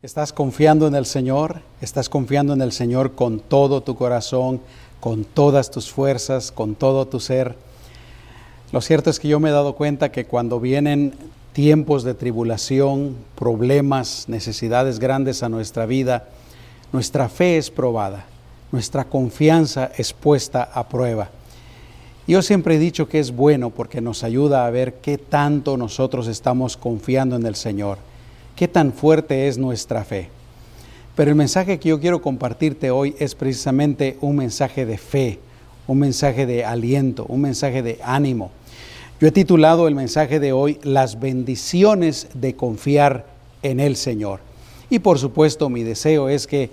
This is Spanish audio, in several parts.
¿Estás confiando en el Señor? ¿Estás confiando en el Señor con todo tu corazón, con todas tus fuerzas, con todo tu ser? Lo cierto es que yo me he dado cuenta que cuando vienen tiempos de tribulación, problemas, necesidades grandes a nuestra vida, nuestra fe es probada, nuestra confianza es puesta a prueba. Yo siempre he dicho que es bueno porque nos ayuda a ver qué tanto nosotros estamos confiando en el Señor qué tan fuerte es nuestra fe. Pero el mensaje que yo quiero compartirte hoy es precisamente un mensaje de fe, un mensaje de aliento, un mensaje de ánimo. Yo he titulado el mensaje de hoy Las bendiciones de confiar en el Señor. Y por supuesto mi deseo es que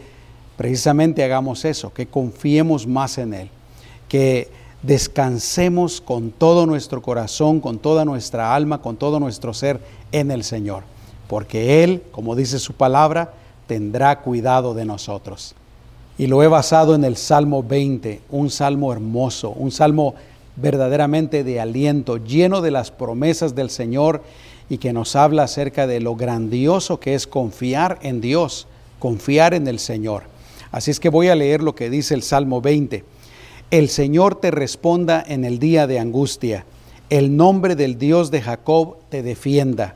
precisamente hagamos eso, que confiemos más en Él, que descansemos con todo nuestro corazón, con toda nuestra alma, con todo nuestro ser en el Señor porque Él, como dice su palabra, tendrá cuidado de nosotros. Y lo he basado en el Salmo 20, un salmo hermoso, un salmo verdaderamente de aliento, lleno de las promesas del Señor y que nos habla acerca de lo grandioso que es confiar en Dios, confiar en el Señor. Así es que voy a leer lo que dice el Salmo 20. El Señor te responda en el día de angustia, el nombre del Dios de Jacob te defienda.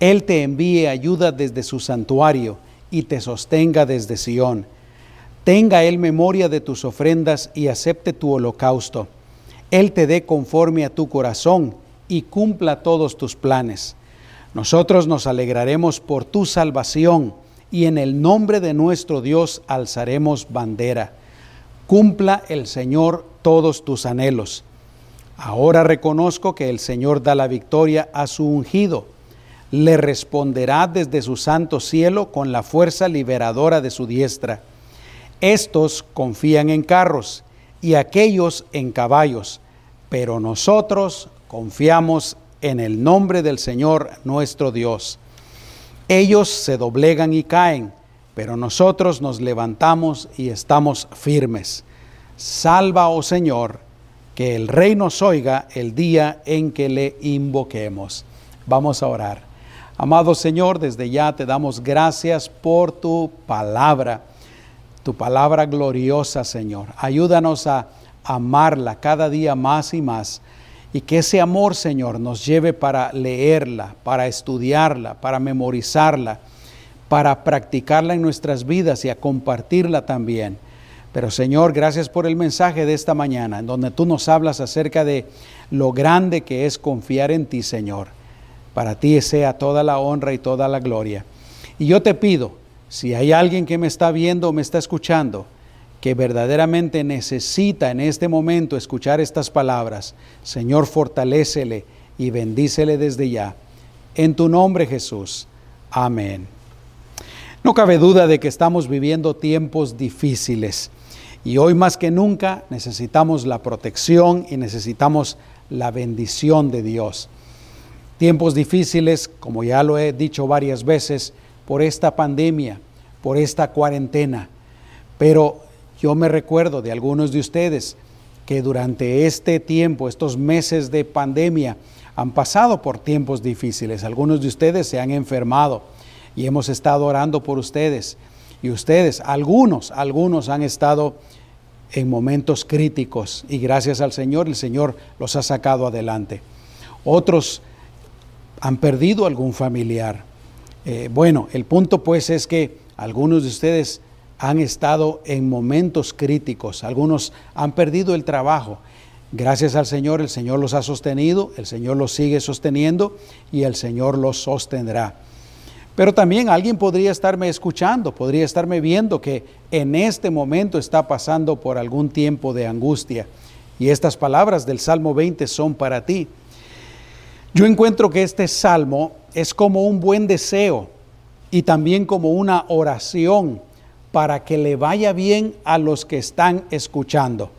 Él te envíe ayuda desde su santuario y te sostenga desde Sión. Tenga Él memoria de tus ofrendas y acepte tu holocausto. Él te dé conforme a tu corazón y cumpla todos tus planes. Nosotros nos alegraremos por tu salvación y en el nombre de nuestro Dios alzaremos bandera. Cumpla el Señor todos tus anhelos. Ahora reconozco que el Señor da la victoria a su ungido le responderá desde su santo cielo con la fuerza liberadora de su diestra. Estos confían en carros y aquellos en caballos, pero nosotros confiamos en el nombre del Señor nuestro Dios. Ellos se doblegan y caen, pero nosotros nos levantamos y estamos firmes. Salva, oh Señor, que el Rey nos oiga el día en que le invoquemos. Vamos a orar. Amado Señor, desde ya te damos gracias por tu palabra, tu palabra gloriosa, Señor. Ayúdanos a amarla cada día más y más y que ese amor, Señor, nos lleve para leerla, para estudiarla, para memorizarla, para practicarla en nuestras vidas y a compartirla también. Pero Señor, gracias por el mensaje de esta mañana, en donde tú nos hablas acerca de lo grande que es confiar en ti, Señor para ti sea toda la honra y toda la gloria. Y yo te pido, si hay alguien que me está viendo o me está escuchando, que verdaderamente necesita en este momento escuchar estas palabras, Señor, fortalécele y bendícele desde ya. En tu nombre, Jesús. Amén. No cabe duda de que estamos viviendo tiempos difíciles y hoy más que nunca necesitamos la protección y necesitamos la bendición de Dios. Tiempos difíciles, como ya lo he dicho varias veces, por esta pandemia, por esta cuarentena. Pero yo me recuerdo de algunos de ustedes que durante este tiempo, estos meses de pandemia, han pasado por tiempos difíciles. Algunos de ustedes se han enfermado y hemos estado orando por ustedes. Y ustedes, algunos, algunos han estado en momentos críticos y gracias al Señor el Señor los ha sacado adelante. Otros han perdido algún familiar. Eh, bueno, el punto pues es que algunos de ustedes han estado en momentos críticos, algunos han perdido el trabajo. Gracias al Señor, el Señor los ha sostenido, el Señor los sigue sosteniendo y el Señor los sostendrá. Pero también alguien podría estarme escuchando, podría estarme viendo que en este momento está pasando por algún tiempo de angustia. Y estas palabras del Salmo 20 son para ti. Yo encuentro que este salmo es como un buen deseo y también como una oración para que le vaya bien a los que están escuchando.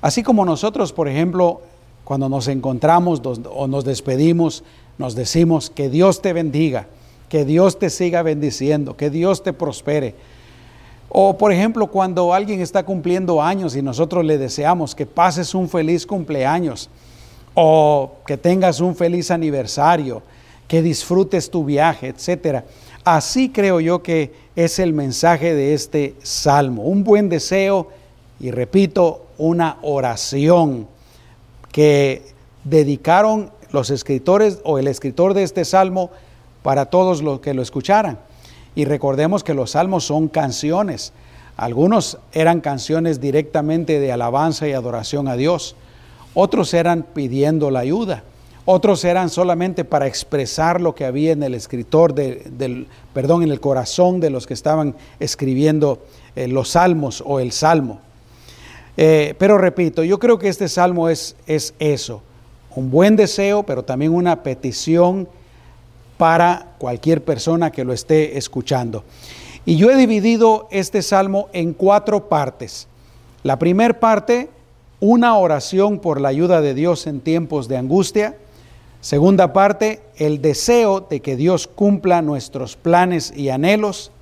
Así como nosotros, por ejemplo, cuando nos encontramos o nos despedimos, nos decimos que Dios te bendiga, que Dios te siga bendiciendo, que Dios te prospere. O por ejemplo, cuando alguien está cumpliendo años y nosotros le deseamos que pases un feliz cumpleaños o que tengas un feliz aniversario, que disfrutes tu viaje, etcétera. Así creo yo que es el mensaje de este salmo, un buen deseo y repito, una oración que dedicaron los escritores o el escritor de este salmo para todos los que lo escucharan. Y recordemos que los salmos son canciones. Algunos eran canciones directamente de alabanza y adoración a Dios. Otros eran pidiendo la ayuda. Otros eran solamente para expresar lo que había en el escritor del, perdón, en el corazón de los que estaban escribiendo eh, los salmos o el salmo. Eh, pero repito, yo creo que este salmo es, es eso, un buen deseo, pero también una petición para cualquier persona que lo esté escuchando. Y yo he dividido este salmo en cuatro partes. La primera parte, una oración por la ayuda de Dios en tiempos de angustia. Segunda parte, el deseo de que Dios cumpla nuestros planes y anhelos.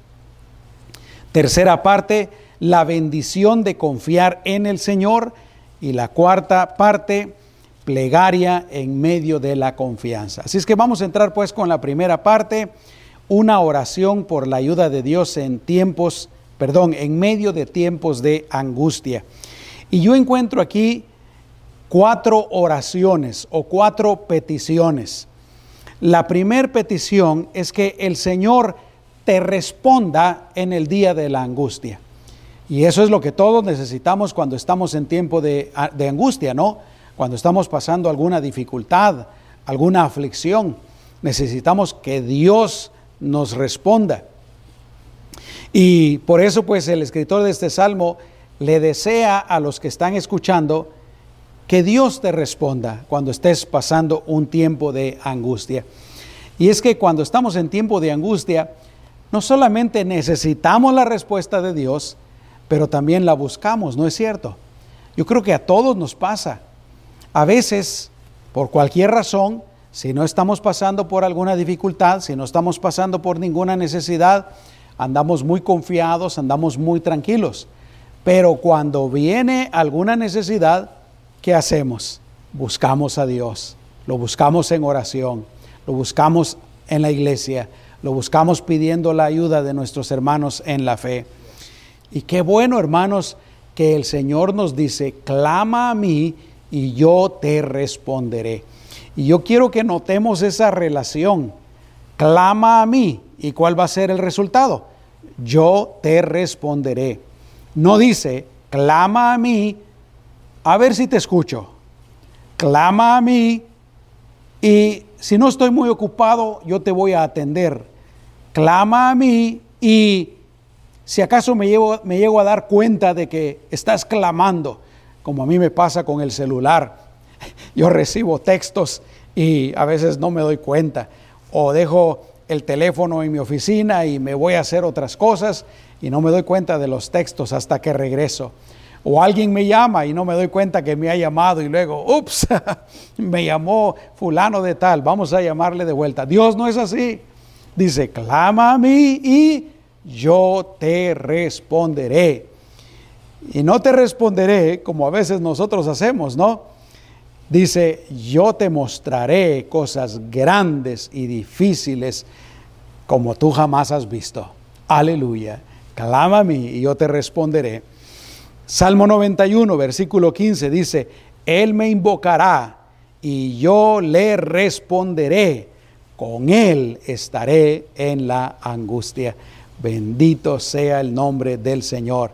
Tercera parte, la bendición de confiar en el Señor. Y la cuarta parte, plegaria en medio de la confianza. Así es que vamos a entrar pues con la primera parte, una oración por la ayuda de Dios en tiempos, perdón, en medio de tiempos de angustia. Y yo encuentro aquí cuatro oraciones o cuatro peticiones. La primera petición es que el Señor te responda en el día de la angustia. Y eso es lo que todos necesitamos cuando estamos en tiempo de, de, angustia, ¿no? Cuando estamos pasando alguna dificultad, alguna aflicción, necesitamos que Dios nos responda. Y por eso pues el escritor de este salmo le desea a los que están escuchando que Dios te responda cuando estés pasando un tiempo de angustia. Y es que cuando estamos en tiempo de angustia, no solamente necesitamos la respuesta de Dios, pero también la buscamos, ¿no es cierto? Yo creo que a todos nos pasa. A veces, por cualquier razón, si no estamos pasando por alguna dificultad, si no estamos pasando por ninguna necesidad, andamos muy confiados, andamos muy tranquilos. Pero cuando viene alguna necesidad, ¿qué hacemos? Buscamos a Dios, lo buscamos en oración, lo buscamos en la iglesia, lo buscamos pidiendo la ayuda de nuestros hermanos en la fe. Y qué bueno, hermanos, que el Señor nos dice, clama a mí y yo te responderé. Y yo quiero que notemos esa relación. Clama a mí. ¿Y cuál va a ser el resultado? Yo te responderé. No dice, clama a mí a ver si te escucho. Clama a mí y si no estoy muy ocupado, yo te voy a atender. Clama a mí y si acaso me, llevo, me llego a dar cuenta de que estás clamando, como a mí me pasa con el celular, yo recibo textos y a veces no me doy cuenta, o dejo el teléfono en mi oficina y me voy a hacer otras cosas y no me doy cuenta de los textos hasta que regreso. O alguien me llama y no me doy cuenta que me ha llamado y luego, ups, me llamó fulano de tal, vamos a llamarle de vuelta. Dios no es así. Dice, clama a mí y yo te responderé. Y no te responderé como a veces nosotros hacemos, ¿no? Dice, yo te mostraré cosas grandes y difíciles como tú jamás has visto. Aleluya. Clama a mí y yo te responderé. Salmo 91, versículo 15 dice, Él me invocará y yo le responderé, con Él estaré en la angustia. Bendito sea el nombre del Señor.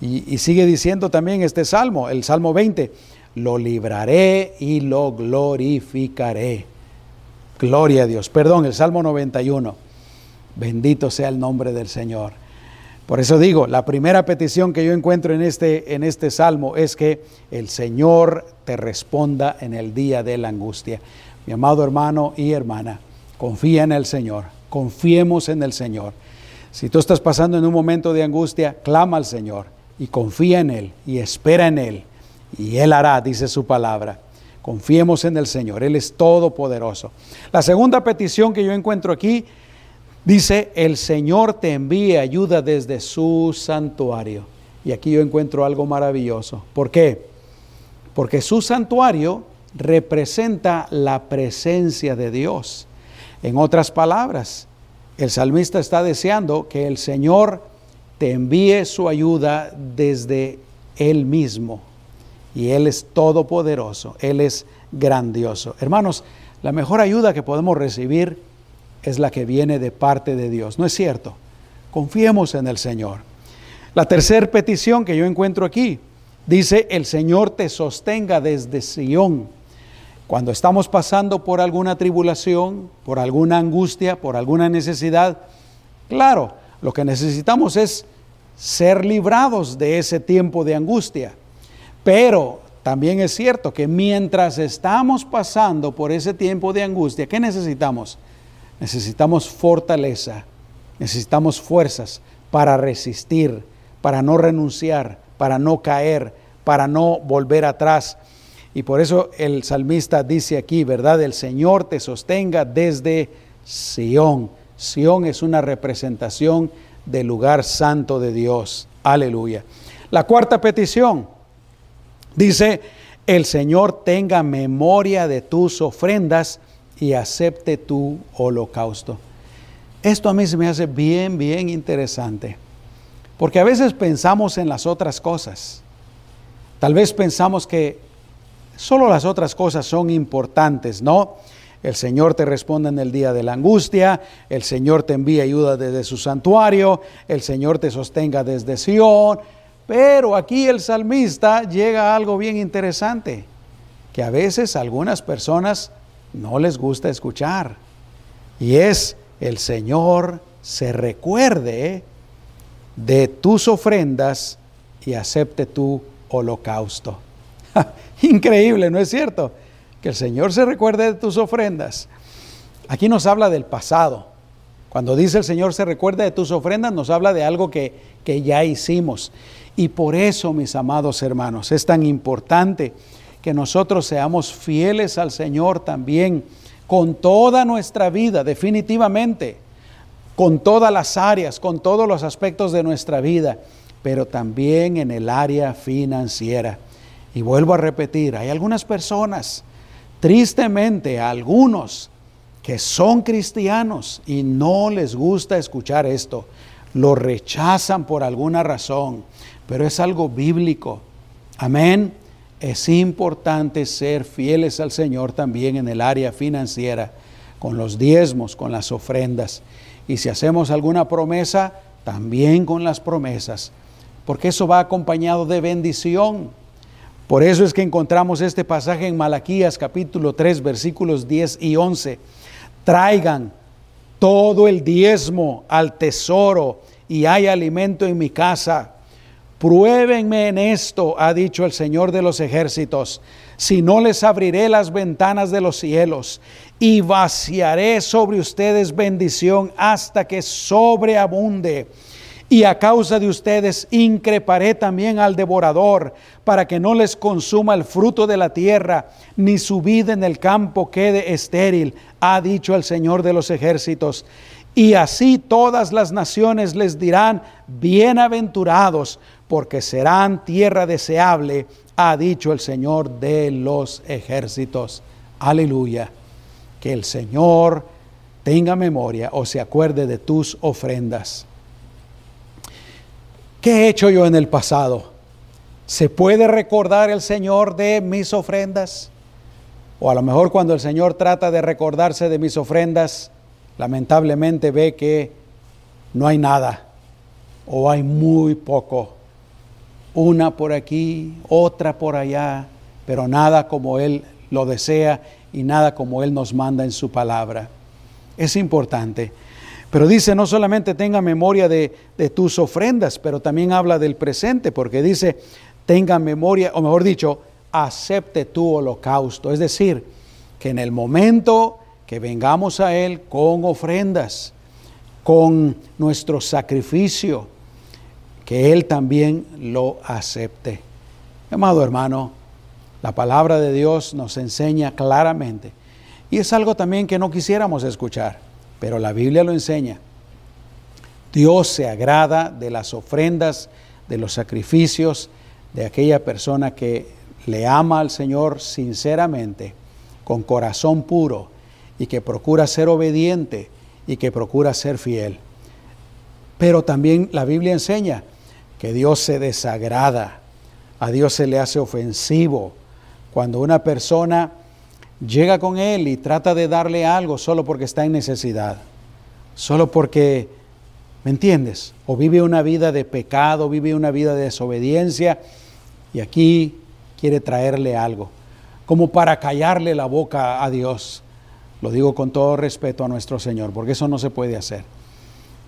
Y, sigue diciendo también este salmo, el Salmo 20, lo libraré y lo glorificaré. Gloria a Dios. Perdón, el Salmo 91. Bendito sea el nombre del Señor. Por eso digo, la primera petición que yo encuentro en este, en este salmo es que el Señor te responda en el día de la angustia. Mi amado hermano y hermana, confía en el Señor, confiemos en el Señor. Si tú estás pasando en un momento de angustia, clama al Señor y confía en Él y espera en Él. Y Él hará, dice su palabra. Confiemos en el Señor, Él es todopoderoso. La segunda petición que yo encuentro aquí Dice, el Señor te envía ayuda desde su santuario. Y aquí yo encuentro algo maravilloso. ¿Por qué? Porque su santuario representa la presencia de Dios. En otras palabras, El salmista está deseando que el Señor te envíe su ayuda desde Él mismo. Y Él es todopoderoso, Él es grandioso. Hermanos, la mejor ayuda que podemos recibir es la que viene de parte de Dios. ¿No es cierto? Confiemos en el Señor. La tercera petición que yo encuentro aquí dice, el Señor te sostenga desde Sión. Cuando estamos pasando por alguna tribulación, por alguna angustia, por alguna necesidad, claro, lo que necesitamos es ser librados de ese tiempo de angustia. Pero también es cierto que mientras estamos pasando por ese tiempo de angustia, ¿qué necesitamos? Necesitamos fortaleza, necesitamos fuerzas para resistir, para no renunciar, para no caer, para no volver atrás. Y por eso el salmista dice aquí, ¿verdad? El Señor te sostenga desde Sión. Sión es una representación del lugar santo de Dios. Aleluya. La cuarta petición dice, el Señor tenga memoria de tus ofrendas y acepte tu holocausto. Esto a mí se me hace bien, bien interesante, porque a veces pensamos en las otras cosas. Tal vez pensamos que solo las otras cosas son importantes, ¿no? El Señor te responde en el día de la angustia, el Señor te envía ayuda desde su santuario, el Señor te sostenga desde Sión, pero aquí el salmista llega a algo bien interesante, que a veces algunas personas no les gusta escuchar, y es el Señor se recuerde de tus ofrendas y acepte tu holocausto. Increíble, ¿no es cierto? Que el Señor se recuerde de tus ofrendas. Aquí nos habla del pasado. Cuando dice el Señor se recuerda de tus ofrendas, nos habla de algo que, que ya hicimos. Y por eso, mis amados hermanos, es tan importante que nosotros seamos fieles al Señor también con toda nuestra vida, definitivamente, con todas las áreas, con todos los aspectos de nuestra vida, pero también en el área financiera. Y vuelvo a repetir, hay algunas personas, tristemente algunos, que son cristianos y no les gusta escuchar esto, lo rechazan por alguna razón, pero es algo bíblico. Amén es importante ser fieles al Señor también en el área financiera, con los diezmos, con las ofrendas. Y si hacemos alguna promesa, también con las promesas, porque eso va acompañado de bendición. Por eso es que encontramos este pasaje en Malaquías capítulo 3 versículos 10 y 11. Traigan todo el diezmo al tesoro y hay alimento en mi casa Pruébenme en esto, ha dicho el Señor de los ejércitos, si no les abriré las ventanas de los cielos y vaciaré sobre ustedes bendición hasta que sobreabunde. Y a causa de ustedes increparé también al devorador, para que no les consuma el fruto de la tierra, ni su vida en el campo quede estéril, ha dicho el Señor de los ejércitos. Y así todas las naciones les dirán, bienaventurados, porque serán tierra deseable, ha dicho el Señor de los ejércitos. Aleluya. Que el Señor tenga memoria o se acuerde de tus ofrendas. ¿Qué he hecho yo en el pasado? ¿Se puede recordar el Señor de mis ofrendas? O a lo mejor cuando el Señor trata de recordarse de mis ofrendas, lamentablemente ve que no hay nada o hay muy poco una por aquí, otra por allá, pero nada como Él lo desea y nada como Él nos manda en su palabra. Es importante. Pero dice, no solamente tenga memoria de, tus ofrendas, pero también habla del presente, porque dice, tenga memoria, o mejor dicho, acepte tu holocausto. Es decir, que en el momento que vengamos a Él con ofrendas, con nuestro sacrificio, que Él también lo acepte. Amado hermano, la palabra de Dios nos enseña claramente, y es algo también que no quisiéramos escuchar, pero la Biblia lo enseña. Dios se agrada de las ofrendas, de los sacrificios de aquella persona que le ama al Señor sinceramente, con corazón puro, y que procura ser obediente y que procura ser fiel. Pero también la Biblia enseña que Dios se desagrada, a Dios se le hace ofensivo cuando una persona llega con Él y trata de darle algo solo porque está en necesidad, solo porque, ¿me entiendes? O vive una vida de pecado, vive una vida de desobediencia y aquí quiere traerle algo, como para callarle la boca a Dios. Lo digo con todo respeto a nuestro Señor, porque eso no se puede hacer.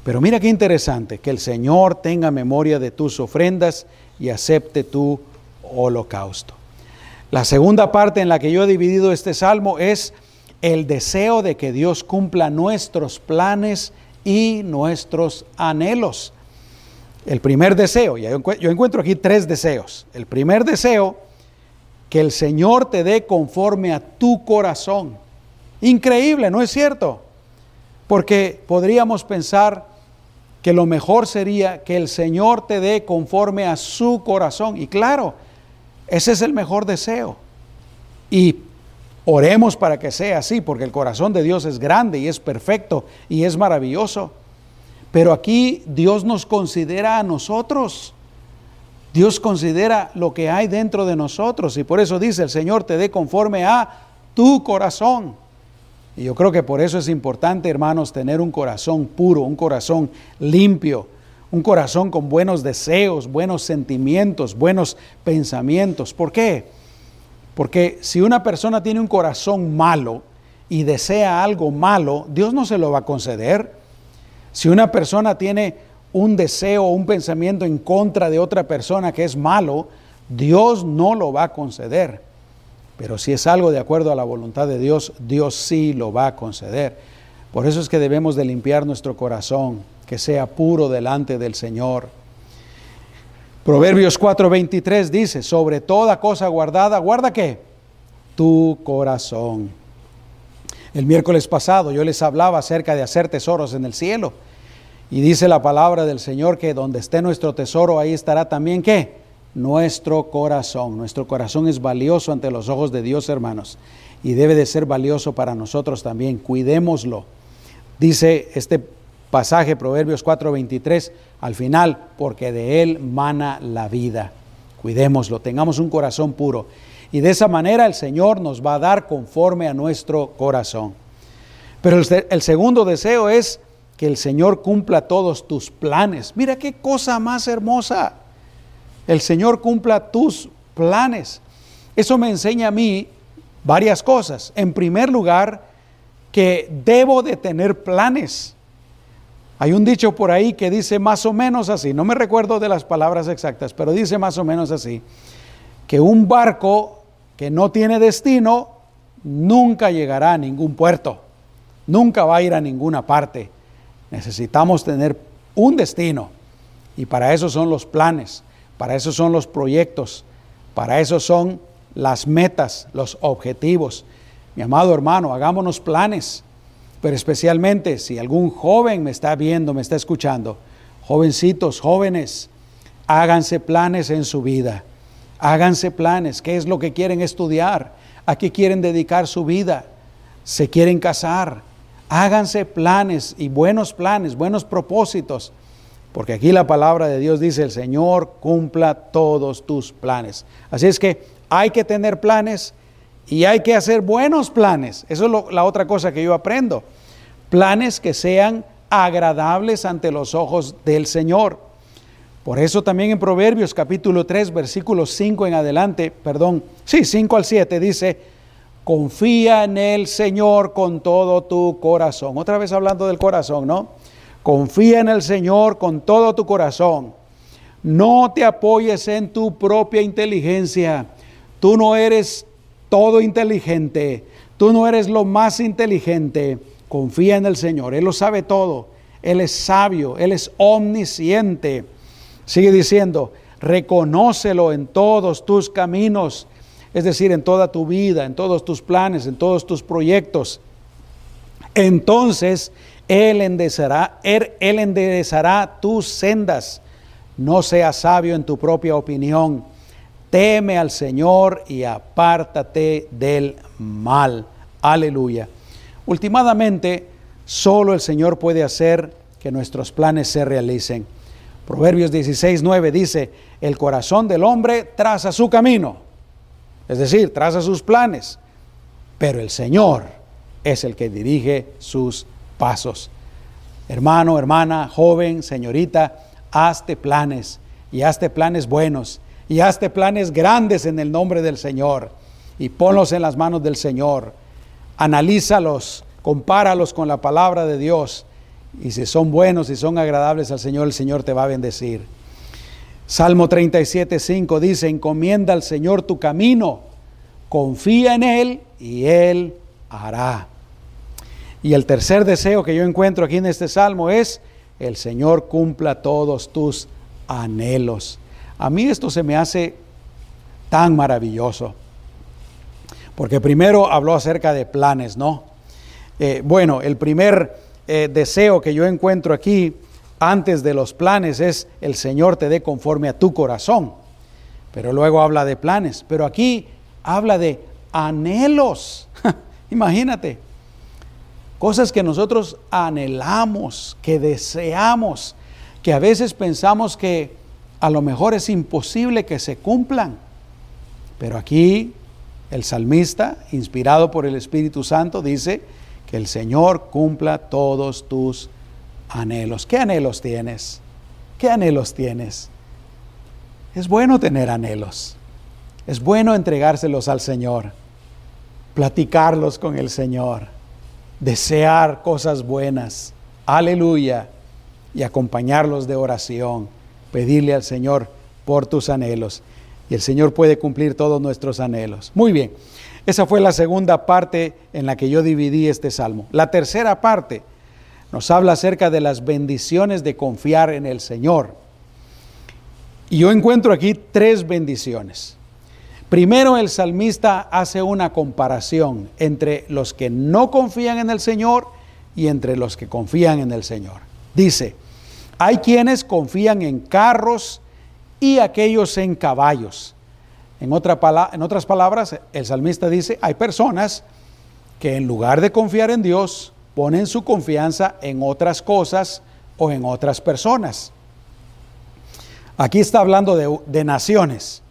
Pero mira qué interesante, que el Señor tenga memoria de tus ofrendas y acepte tu holocausto. La segunda parte en la que yo he dividido este salmo es el deseo de que Dios cumpla nuestros planes y nuestros anhelos. El primer deseo, yo encuentro aquí tres deseos. El primer deseo, que el Señor te dé conforme a tu corazón. Increíble, ¿no es cierto? Porque podríamos pensar que lo mejor sería que el Señor te dé conforme a su corazón. Y claro, ese es el mejor deseo. Y oremos para que sea así, porque el corazón de Dios es grande y es perfecto y es maravilloso. Pero aquí Dios nos considera a nosotros. Dios considera lo que hay dentro de nosotros y por eso dice el Señor te dé conforme a tu corazón. Y yo creo que por eso es importante, hermanos, tener un corazón puro, un corazón limpio, un corazón con buenos deseos, buenos sentimientos, buenos pensamientos. ¿Por qué? Porque si una persona tiene un corazón malo y desea algo malo, Dios no se lo va a conceder. Si una persona tiene un deseo o un pensamiento en contra de otra persona que es malo, Dios no lo va a conceder. Pero si es algo de acuerdo a la voluntad de Dios, Dios sí lo va a conceder. Por eso es que debemos de limpiar nuestro corazón, que sea puro delante del Señor. Proverbios 4:23 dice, sobre toda cosa guardada, guarda qué? Tu corazón. El miércoles pasado yo les hablaba acerca de hacer tesoros en el cielo. Y dice la palabra del Señor que donde esté nuestro tesoro, ahí estará también qué? Nuestro corazón. Nuestro corazón es valioso ante los ojos de Dios, hermanos, y debe de ser valioso para nosotros también. Cuidémoslo. Dice este pasaje, Proverbios 4:23, al final, porque de él mana la vida. Cuidémoslo, tengamos un corazón puro. Y de esa manera el Señor nos va a dar conforme a nuestro corazón. Pero el, el segundo deseo es que el Señor cumpla todos tus planes. Mira qué cosa más hermosa el Señor cumpla tus planes. Eso me enseña a mí varias cosas. En primer lugar, que debo de tener planes. Hay un dicho por ahí que dice más o menos así, no me recuerdo de las palabras exactas, pero dice más o menos así, que un barco que no tiene destino nunca llegará a ningún puerto, nunca va a ir a ninguna parte. Necesitamos tener un destino y para eso son los planes. Para eso son los proyectos, para eso son las metas, los objetivos. Mi amado hermano, hagámonos planes, pero especialmente si algún joven me está viendo, me está escuchando, jovencitos, jóvenes, háganse planes en su vida. Háganse planes, qué es lo que quieren estudiar, a qué quieren dedicar su vida, se quieren casar. Háganse planes y buenos planes, buenos propósitos porque aquí la palabra de Dios dice, el Señor cumpla todos tus planes. Así es que hay que tener planes y hay que hacer buenos planes. Eso es la otra cosa que yo aprendo. Planes que sean agradables ante los ojos del Señor. Por eso también en Proverbios capítulo 3, versículos 5 en adelante, perdón, sí, 5 al 7 dice, confía en el Señor con todo tu corazón. Otra vez hablando del corazón, ¿no? Confía en el Señor con todo tu corazón. No te apoyes en tu propia inteligencia. Tú no eres todo inteligente. Tú no eres lo más inteligente. Confía en el Señor. Él lo sabe todo. Él es sabio. Él es omnisciente. Sigue diciendo, reconócelo en todos tus caminos. Es decir, en toda tu vida, en todos tus planes, en todos tus proyectos. Entonces él enderezará, tus sendas. No seas sabio en tu propia opinión. Teme al Señor y apártate del mal. Aleluya. Últimamente Solo el Señor puede hacer que nuestros planes se realicen. Proverbios 16, 9 dice, el corazón del hombre traza su camino, es decir, traza sus planes, pero el Señor es el que dirige sus pasos. Hermano, hermana, joven, señorita, hazte planes y hazte planes buenos y hazte planes grandes en el nombre del Señor y ponlos en las manos del Señor. Analízalos, compáralos con la palabra de Dios y si son buenos y son agradables al Señor, el Señor te va a bendecir. Salmo 37, 5 dice, encomienda al Señor tu camino, confía en Él y Él hará. Y el tercer deseo que yo encuentro aquí en este salmo es, el Señor cumpla todos tus anhelos. A mí esto se me hace tan maravilloso. Porque primero habló acerca de planes, ¿no? Eh, bueno, el primer eh, deseo que yo encuentro aquí antes de los planes es el Señor te dé conforme a tu corazón. Pero luego habla de planes. Pero aquí habla de anhelos. Imagínate. Cosas que nosotros anhelamos, que deseamos, que a veces pensamos que a lo mejor es imposible que se cumplan. Pero aquí el salmista, inspirado por el Espíritu Santo, dice que el Señor cumpla todos tus anhelos. ¿Qué anhelos tienes? ¿Qué anhelos tienes? Es bueno tener anhelos. Es bueno entregárselos al Señor, platicarlos con el Señor desear cosas buenas, aleluya, y acompañarlos de oración, pedirle al Señor por tus anhelos. Y el Señor puede cumplir todos nuestros anhelos. Muy bien, esa fue la segunda parte en la que yo dividí este salmo. La tercera parte nos habla acerca de las bendiciones de confiar en el Señor. Y yo encuentro aquí tres bendiciones. Primero el salmista hace una comparación entre los que no confían en el Señor y entre los que confían en el Señor. Dice, hay quienes confían en carros y aquellos en caballos. En, otras palabras, el salmista dice, hay personas que en lugar de confiar en Dios, ponen su confianza en otras cosas o en otras personas. Aquí está hablando de naciones.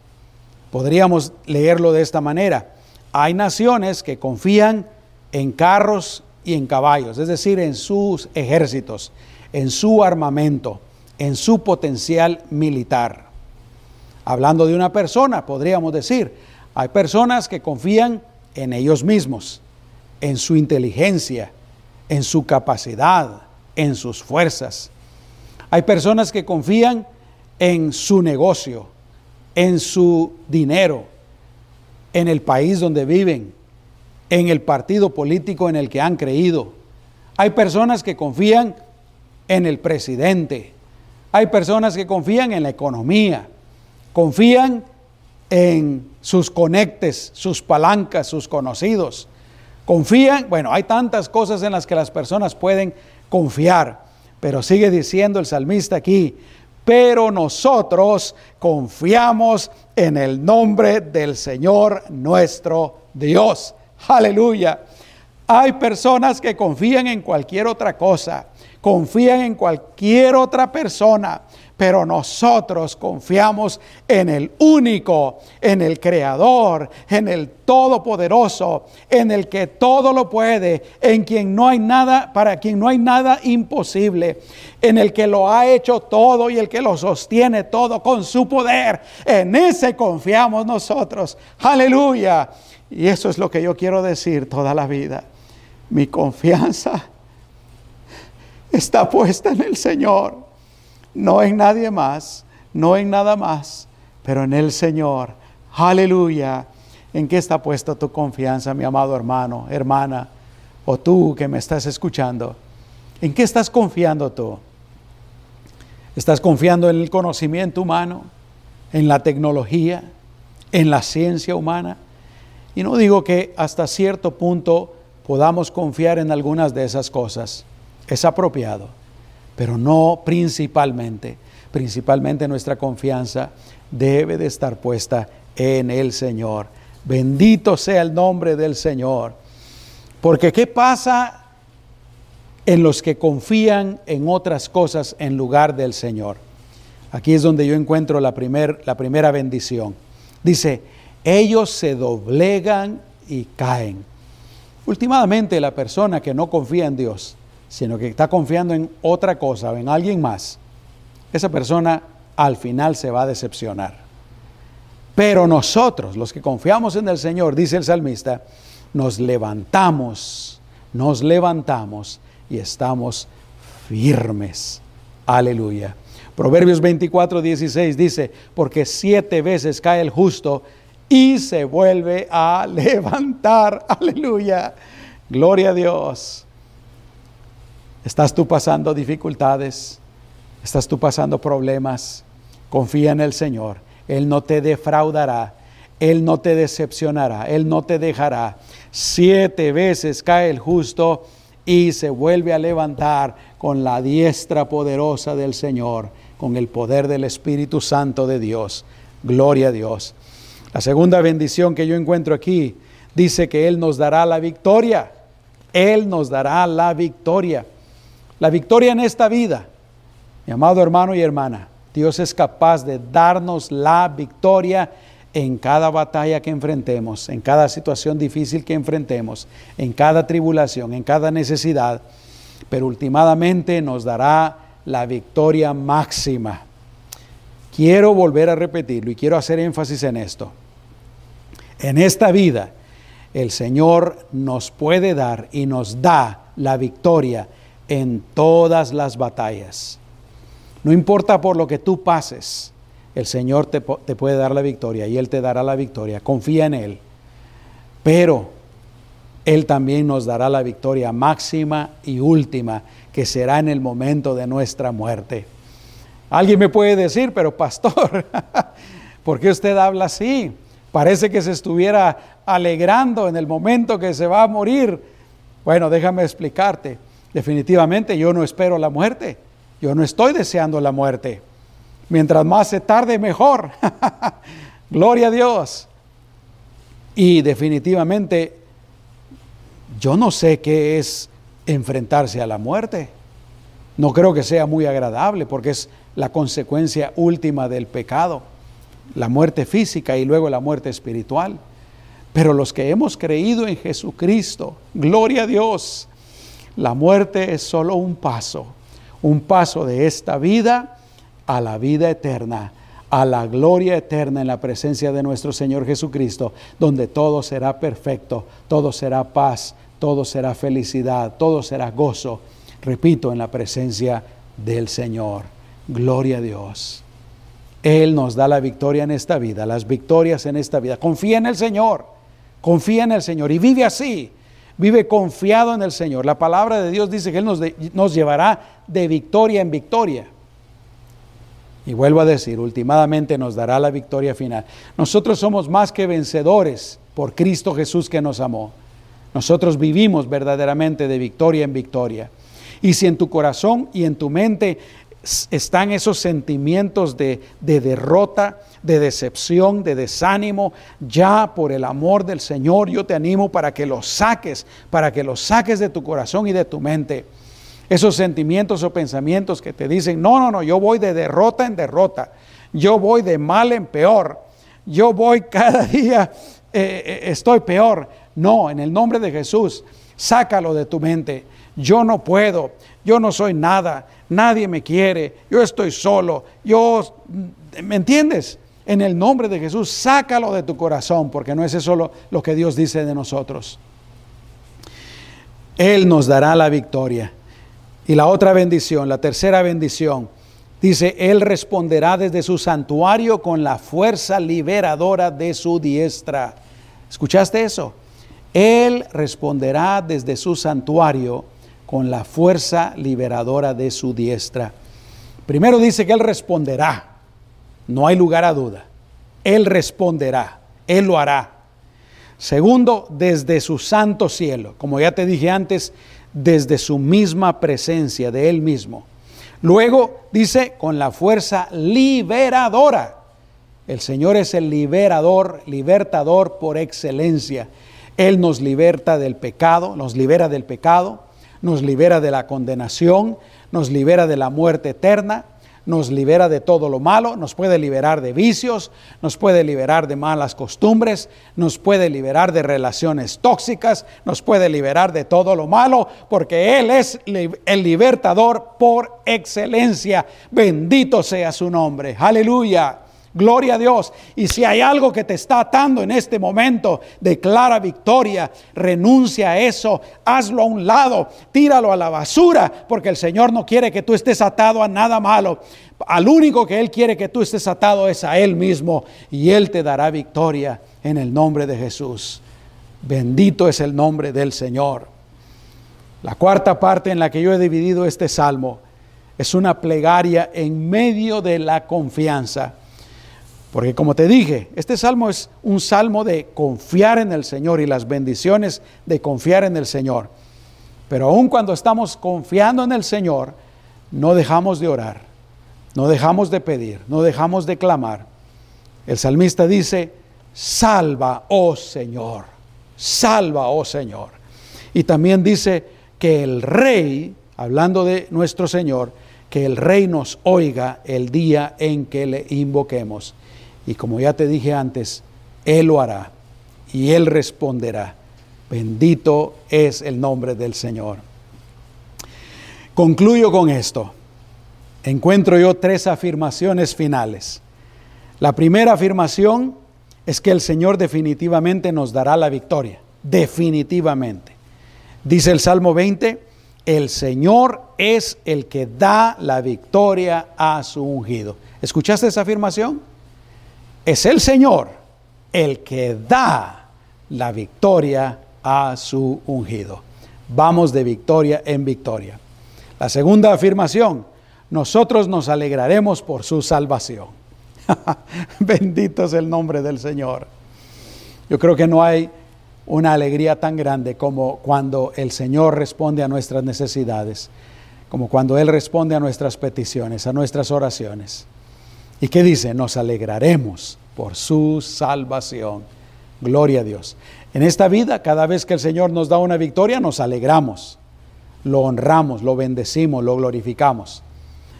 Podríamos leerlo de esta manera. Hay naciones que confían en carros y en caballos, es decir, en sus ejércitos, en su armamento, en su potencial militar. Hablando de una persona, podríamos decir, hay personas que confían en ellos mismos, en su inteligencia, en su capacidad, en sus fuerzas. Hay personas que confían en su negocio, en su dinero, en el país donde viven, en el partido político en el que han creído. Hay personas que confían en el presidente. Hay personas que confían en la economía. Confían en sus conectes, sus palancas, sus conocidos. Confían, bueno, hay tantas cosas en las que las personas pueden confiar, pero sigue diciendo el salmista aquí, pero nosotros confiamos en el nombre del Señor nuestro Dios. Aleluya. Hay personas que confían en cualquier otra cosa, confían en cualquier otra persona, pero nosotros confiamos en el único, en el creador, en el todopoderoso, en el que todo lo puede, en quien no hay nada, para quien no hay nada imposible, en el que lo ha hecho todo y el que lo sostiene todo con su poder. En ese confiamos nosotros. Aleluya. Y eso es lo que yo quiero decir toda la vida. Mi confianza está puesta en el Señor no en nadie más, no en nada más, pero en el Señor. Aleluya. ¿En qué está puesta tu confianza, mi amado hermano, hermana, o tú que me estás escuchando? ¿En qué estás confiando tú? ¿Estás confiando en el conocimiento humano, en la tecnología, en la ciencia humana? Y no digo que hasta cierto punto podamos confiar en algunas de esas cosas. Es apropiado pero no principalmente. Principalmente nuestra confianza debe de estar puesta en el Señor. Bendito sea el nombre del Señor. Porque ¿qué pasa en los que confían en otras cosas en lugar del Señor. Aquí es donde yo encuentro la, primer, la primera bendición. Dice, ellos se doblegan y caen. Últimamente la persona que no confía en Dios, sino que está confiando en otra cosa en alguien más, esa persona al final se va a decepcionar. Pero nosotros, los que confiamos en el Señor, dice el salmista, nos levantamos, nos levantamos y estamos firmes. Aleluya. Proverbios 24, 16 dice, porque siete veces cae el justo y se vuelve a levantar. Aleluya. Gloria a Dios. ¿Estás tú pasando dificultades? ¿Estás tú pasando problemas? Confía en el Señor. Él no te defraudará. Él no te decepcionará. Él no te dejará. Siete veces cae el justo y se vuelve a levantar con la diestra poderosa del Señor, con el poder del Espíritu Santo de Dios. Gloria a Dios. La segunda bendición que yo encuentro aquí dice que Él nos dará la victoria. Él nos dará la victoria. La victoria en esta vida. Mi amado hermano y hermana, Dios es capaz de darnos la victoria en cada batalla que enfrentemos, en cada situación difícil que enfrentemos, en cada tribulación, en cada necesidad, pero últimamente nos dará la victoria máxima. Quiero volver a repetirlo y quiero hacer énfasis en esto. En esta vida, el Señor nos puede dar y nos da la victoria en todas las batallas. No importa por lo que tú pases, el Señor te, puede dar la victoria y Él te dará la victoria. Confía en Él. Pero Él también nos dará la victoria máxima y última, que será en el momento de nuestra muerte. Alguien me puede decir, pero pastor, ¿por qué usted habla así? Parece que se estuviera alegrando en el momento que se va a morir. Bueno, déjame explicarte. Definitivamente yo no espero la muerte. Yo no estoy deseando la muerte. Mientras más se tarde, mejor. Gloria a Dios. Y definitivamente, yo no sé qué es enfrentarse a la muerte. No creo que sea muy agradable porque es la consecuencia última del pecado, la muerte física y luego la muerte espiritual. Pero los que hemos creído en Jesucristo, gloria a Dios, la muerte es solo un paso, un paso de esta vida a la vida eterna, a la gloria eterna en la presencia de nuestro Señor Jesucristo, donde todo será perfecto, todo será paz, todo será felicidad, todo será gozo. Repito, en la presencia del Señor. Gloria a Dios. Él nos da la victoria en esta vida, las victorias en esta vida. Confía en el Señor, confía en el Señor y vive así. Vive confiado en el Señor. La palabra de Dios dice que Él nos, llevará de victoria en victoria. Y vuelvo a decir, últimamente nos dará la victoria final. Nosotros somos más que vencedores por Cristo Jesús que nos amó. Nosotros vivimos verdaderamente de victoria en victoria. Y si en tu corazón y en tu mente están esos sentimientos de, de, derrota, de decepción, de desánimo, ya por el amor del Señor yo te animo para que los saques, para que los saques de tu corazón y de tu mente esos sentimientos o pensamientos que te dicen, no, no, no, yo voy de derrota en derrota, yo voy de mal en peor, yo voy cada día, eh, eh, estoy peor. No, en el nombre de Jesús, sácalo de tu mente. Yo no puedo, yo no soy nada, nadie me quiere, yo estoy solo, yo, ¿me entiendes? En el nombre de Jesús, sácalo de tu corazón, porque no es eso lo, lo que Dios dice de nosotros. Él nos dará la victoria. Y la otra bendición, la tercera bendición, dice, Él responderá desde su santuario con la fuerza liberadora de su diestra. ¿Escuchaste eso? Él responderá desde su santuario con la fuerza liberadora de su diestra. Primero dice que Él responderá. No hay lugar a duda. Él responderá. Él lo hará. Segundo, desde su santo cielo. Como ya te dije antes, desde su misma presencia, de Él mismo. Luego dice, con la fuerza liberadora. El Señor es el liberador, libertador por excelencia. Él nos liberta del pecado, nos libera del pecado, nos libera de la condenación, nos libera de la muerte eterna, nos libera de todo lo malo, nos puede liberar de vicios, nos puede liberar de malas costumbres, nos puede liberar de relaciones tóxicas, nos puede liberar de todo lo malo, porque Él es el libertador por excelencia. Bendito sea su nombre. Aleluya. Gloria a Dios. Y si hay algo que te está atando en este momento, declara victoria, renuncia a eso, hazlo a un lado, tíralo a la basura, porque el Señor no quiere que tú estés atado a nada malo. Al único que Él quiere que tú estés atado es a Él mismo y Él te dará victoria en el nombre de Jesús. Bendito es el nombre del Señor. La cuarta parte en la que yo he dividido este salmo es una plegaria en medio de la confianza. Porque como te dije, este salmo es un salmo de confiar en el Señor y las bendiciones de confiar en el Señor. Pero aun cuando estamos confiando en el Señor, no dejamos de orar, no dejamos de pedir, no dejamos de clamar. El salmista dice, salva, oh Señor, salva, oh Señor. Y también dice que el rey, hablando de nuestro Señor, que el rey nos oiga el día en que le invoquemos. Y como ya te dije antes, Él lo hará y Él responderá. Bendito es el nombre del Señor. Concluyo con esto. Encuentro yo tres afirmaciones finales. La primera afirmación es que el Señor definitivamente nos dará la victoria. Definitivamente. Dice el Salmo 20, el Señor es el que da la victoria a su ungido. ¿Escuchaste esa afirmación? Es el Señor el que da la victoria a su ungido. Vamos de victoria en victoria. La segunda afirmación, nosotros nos alegraremos por su salvación. Bendito es el nombre del Señor. Yo creo que no hay una alegría tan grande como cuando el Señor responde a nuestras necesidades, como cuando Él responde a nuestras peticiones, a nuestras oraciones. ¿Y qué dice? Nos alegraremos por su salvación. Gloria a Dios. En esta vida, cada vez que el Señor nos da una victoria, nos alegramos, lo honramos, lo bendecimos, lo glorificamos.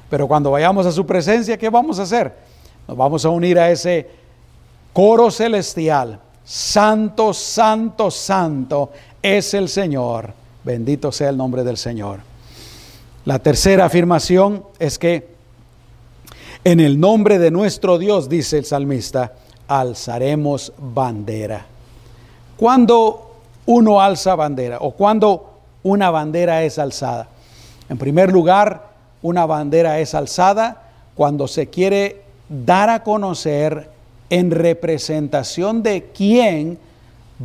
Pero cuando vayamos a su presencia, ¿qué vamos a hacer? Nos vamos a unir a ese coro celestial. Santo, santo, santo es el Señor. Bendito sea el nombre del Señor. La tercera afirmación es que en el nombre de nuestro Dios, dice el salmista, alzaremos bandera. Cuando uno alza bandera o cuando una bandera es alzada? En primer lugar, una bandera es alzada cuando se quiere dar a conocer en representación de quién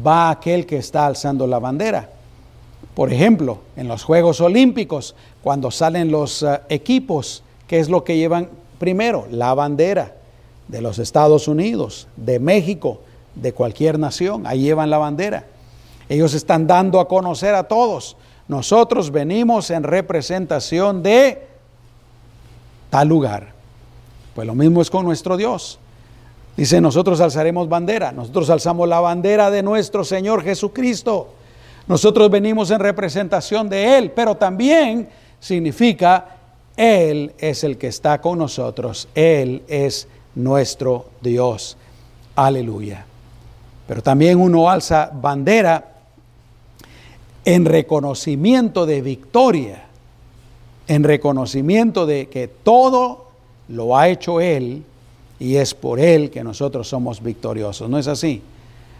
va aquel que está alzando la bandera. Por ejemplo, en los Juegos Olímpicos, cuando salen los eh, equipos, ¿qué es lo que llevan Primero, la bandera de los Estados Unidos, de México, de cualquier nación. Ahí llevan la bandera. Ellos están dando a conocer a todos. Nosotros venimos en representación de tal lugar. Pues lo mismo es con nuestro Dios. Dice, nosotros alzaremos bandera. Nosotros alzamos la bandera de nuestro Señor Jesucristo. Nosotros venimos en representación de Él, pero también significa él es el que está con nosotros. Él es nuestro Dios. Aleluya. Pero también uno alza bandera en reconocimiento de victoria, en reconocimiento de que todo lo ha hecho Él y es por Él que nosotros somos victoriosos. ¿No es así?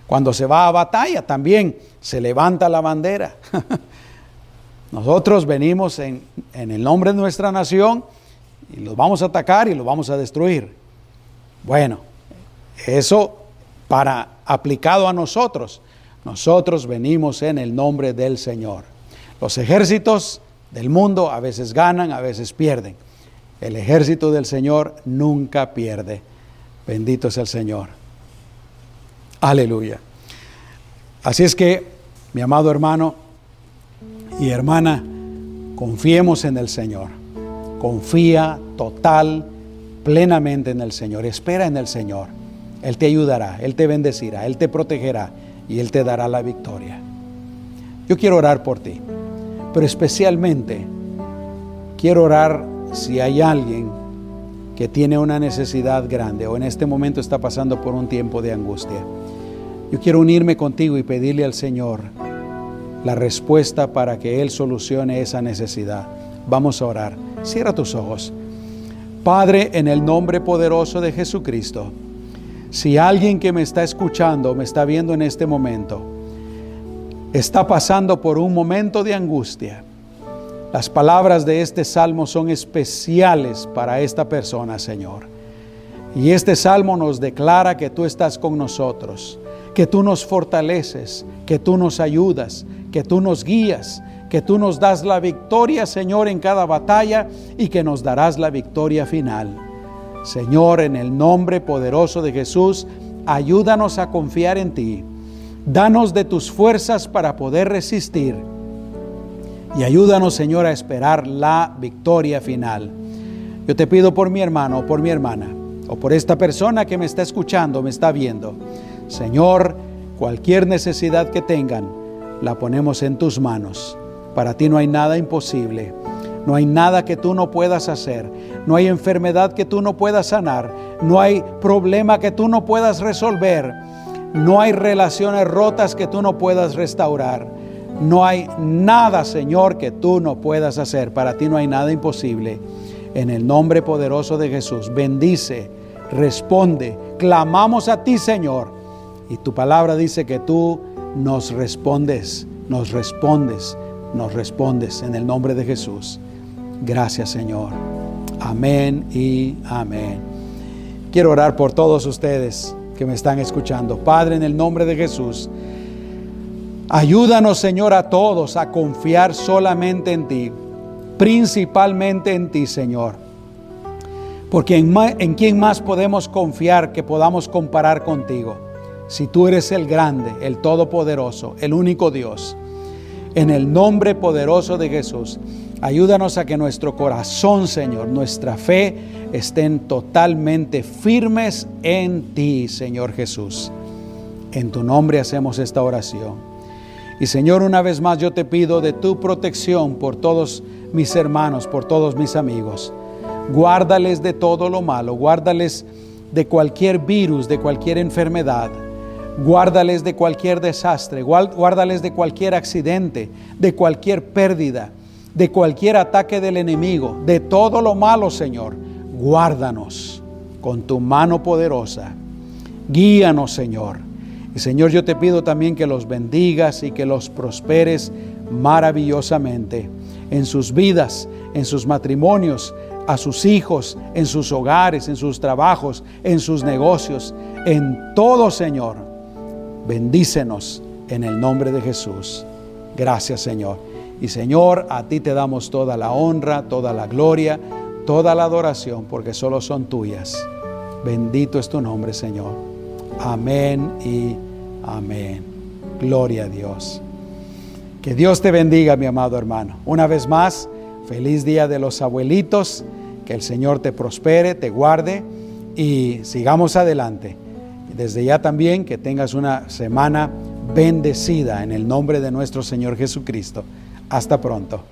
Cuando se va a batalla también se levanta la bandera. Nosotros venimos en, el nombre de nuestra nación y los vamos a atacar y los vamos a destruir. Bueno, eso para aplicado a nosotros. Nosotros venimos en el nombre del Señor. Los ejércitos del mundo a veces ganan, a veces pierden. El ejército del Señor nunca pierde. Bendito es el Señor. Aleluya. Así es que, mi amado hermano, y hermana, confiemos en el Señor. Confía total, plenamente en el Señor. Espera en el Señor. Él te ayudará, Él te bendecirá, Él te protegerá y Él te dará la victoria. Yo quiero orar por ti. Pero especialmente quiero orar si hay alguien que tiene una necesidad grande o en este momento está pasando por un tiempo de angustia. Yo quiero unirme contigo y pedirle al Señor la respuesta para que Él solucione esa necesidad. Vamos a orar. Cierra tus ojos. Padre, en el nombre poderoso de Jesucristo, si alguien que me está escuchando, me está viendo en este momento, está pasando por un momento de angustia, las palabras de este salmo son especiales para esta persona, Señor. Y este salmo nos declara que tú estás con nosotros, que tú nos fortaleces, que tú nos ayudas, que tú nos guías, que tú nos das la victoria, Señor, en cada batalla y que nos darás la victoria final. Señor, en el nombre poderoso de Jesús, ayúdanos a confiar en ti. Danos de tus fuerzas para poder resistir. Y ayúdanos, Señor, a esperar la victoria final. Yo te pido por mi hermano o por mi hermana, o por esta persona que me está escuchando, me está viendo. Señor, cualquier necesidad que tengan, la ponemos en tus manos. Para ti no hay nada imposible. No hay nada que tú no puedas hacer. No hay enfermedad que tú no puedas sanar. No hay problema que tú no puedas resolver. No hay relaciones rotas que tú no puedas restaurar. No hay nada, Señor, que tú no puedas hacer. Para ti no hay nada imposible. En el nombre poderoso de Jesús, bendice, responde. Clamamos a ti, Señor. Y tu palabra dice que tú nos respondes, nos respondes nos respondes en el nombre de Jesús. Gracias Señor. Amén y amén. Quiero orar por todos ustedes que me están escuchando. Padre, en el nombre de Jesús, ayúdanos Señor a todos a confiar solamente en ti, principalmente en ti Señor. Porque en, en quién más podemos confiar que podamos comparar contigo. Si tú eres el grande, el todopoderoso, el único Dios. En el nombre poderoso de Jesús, ayúdanos a que nuestro corazón, Señor, nuestra fe estén totalmente firmes en ti, Señor Jesús. En tu nombre hacemos esta oración. Y Señor, una vez más yo te pido de tu protección por todos mis hermanos, por todos mis amigos. Guárdales de todo lo malo, guárdales de cualquier virus, de cualquier enfermedad Guárdales de cualquier desastre, guárdales de cualquier accidente, de cualquier pérdida, de cualquier ataque del enemigo, de todo lo malo, Señor. Guárdanos con tu mano poderosa. Guíanos, Señor. Y Señor, yo te pido también que los bendigas y que los prosperes maravillosamente en sus vidas, en sus matrimonios, a sus hijos, en sus hogares, en sus trabajos, en sus negocios, en todo, Señor Bendícenos en el nombre de Jesús. Gracias Señor. Y Señor, a ti te damos toda la honra, toda la gloria, toda la adoración, porque solo son tuyas. Bendito es tu nombre, Señor. Amén y amén. Gloria a Dios. Que Dios te bendiga, mi amado hermano. Una vez más, feliz día de los abuelitos. Que el Señor te prospere, te guarde y sigamos adelante. Desde ya también que tengas una semana bendecida en el nombre de nuestro Señor Jesucristo. Hasta pronto.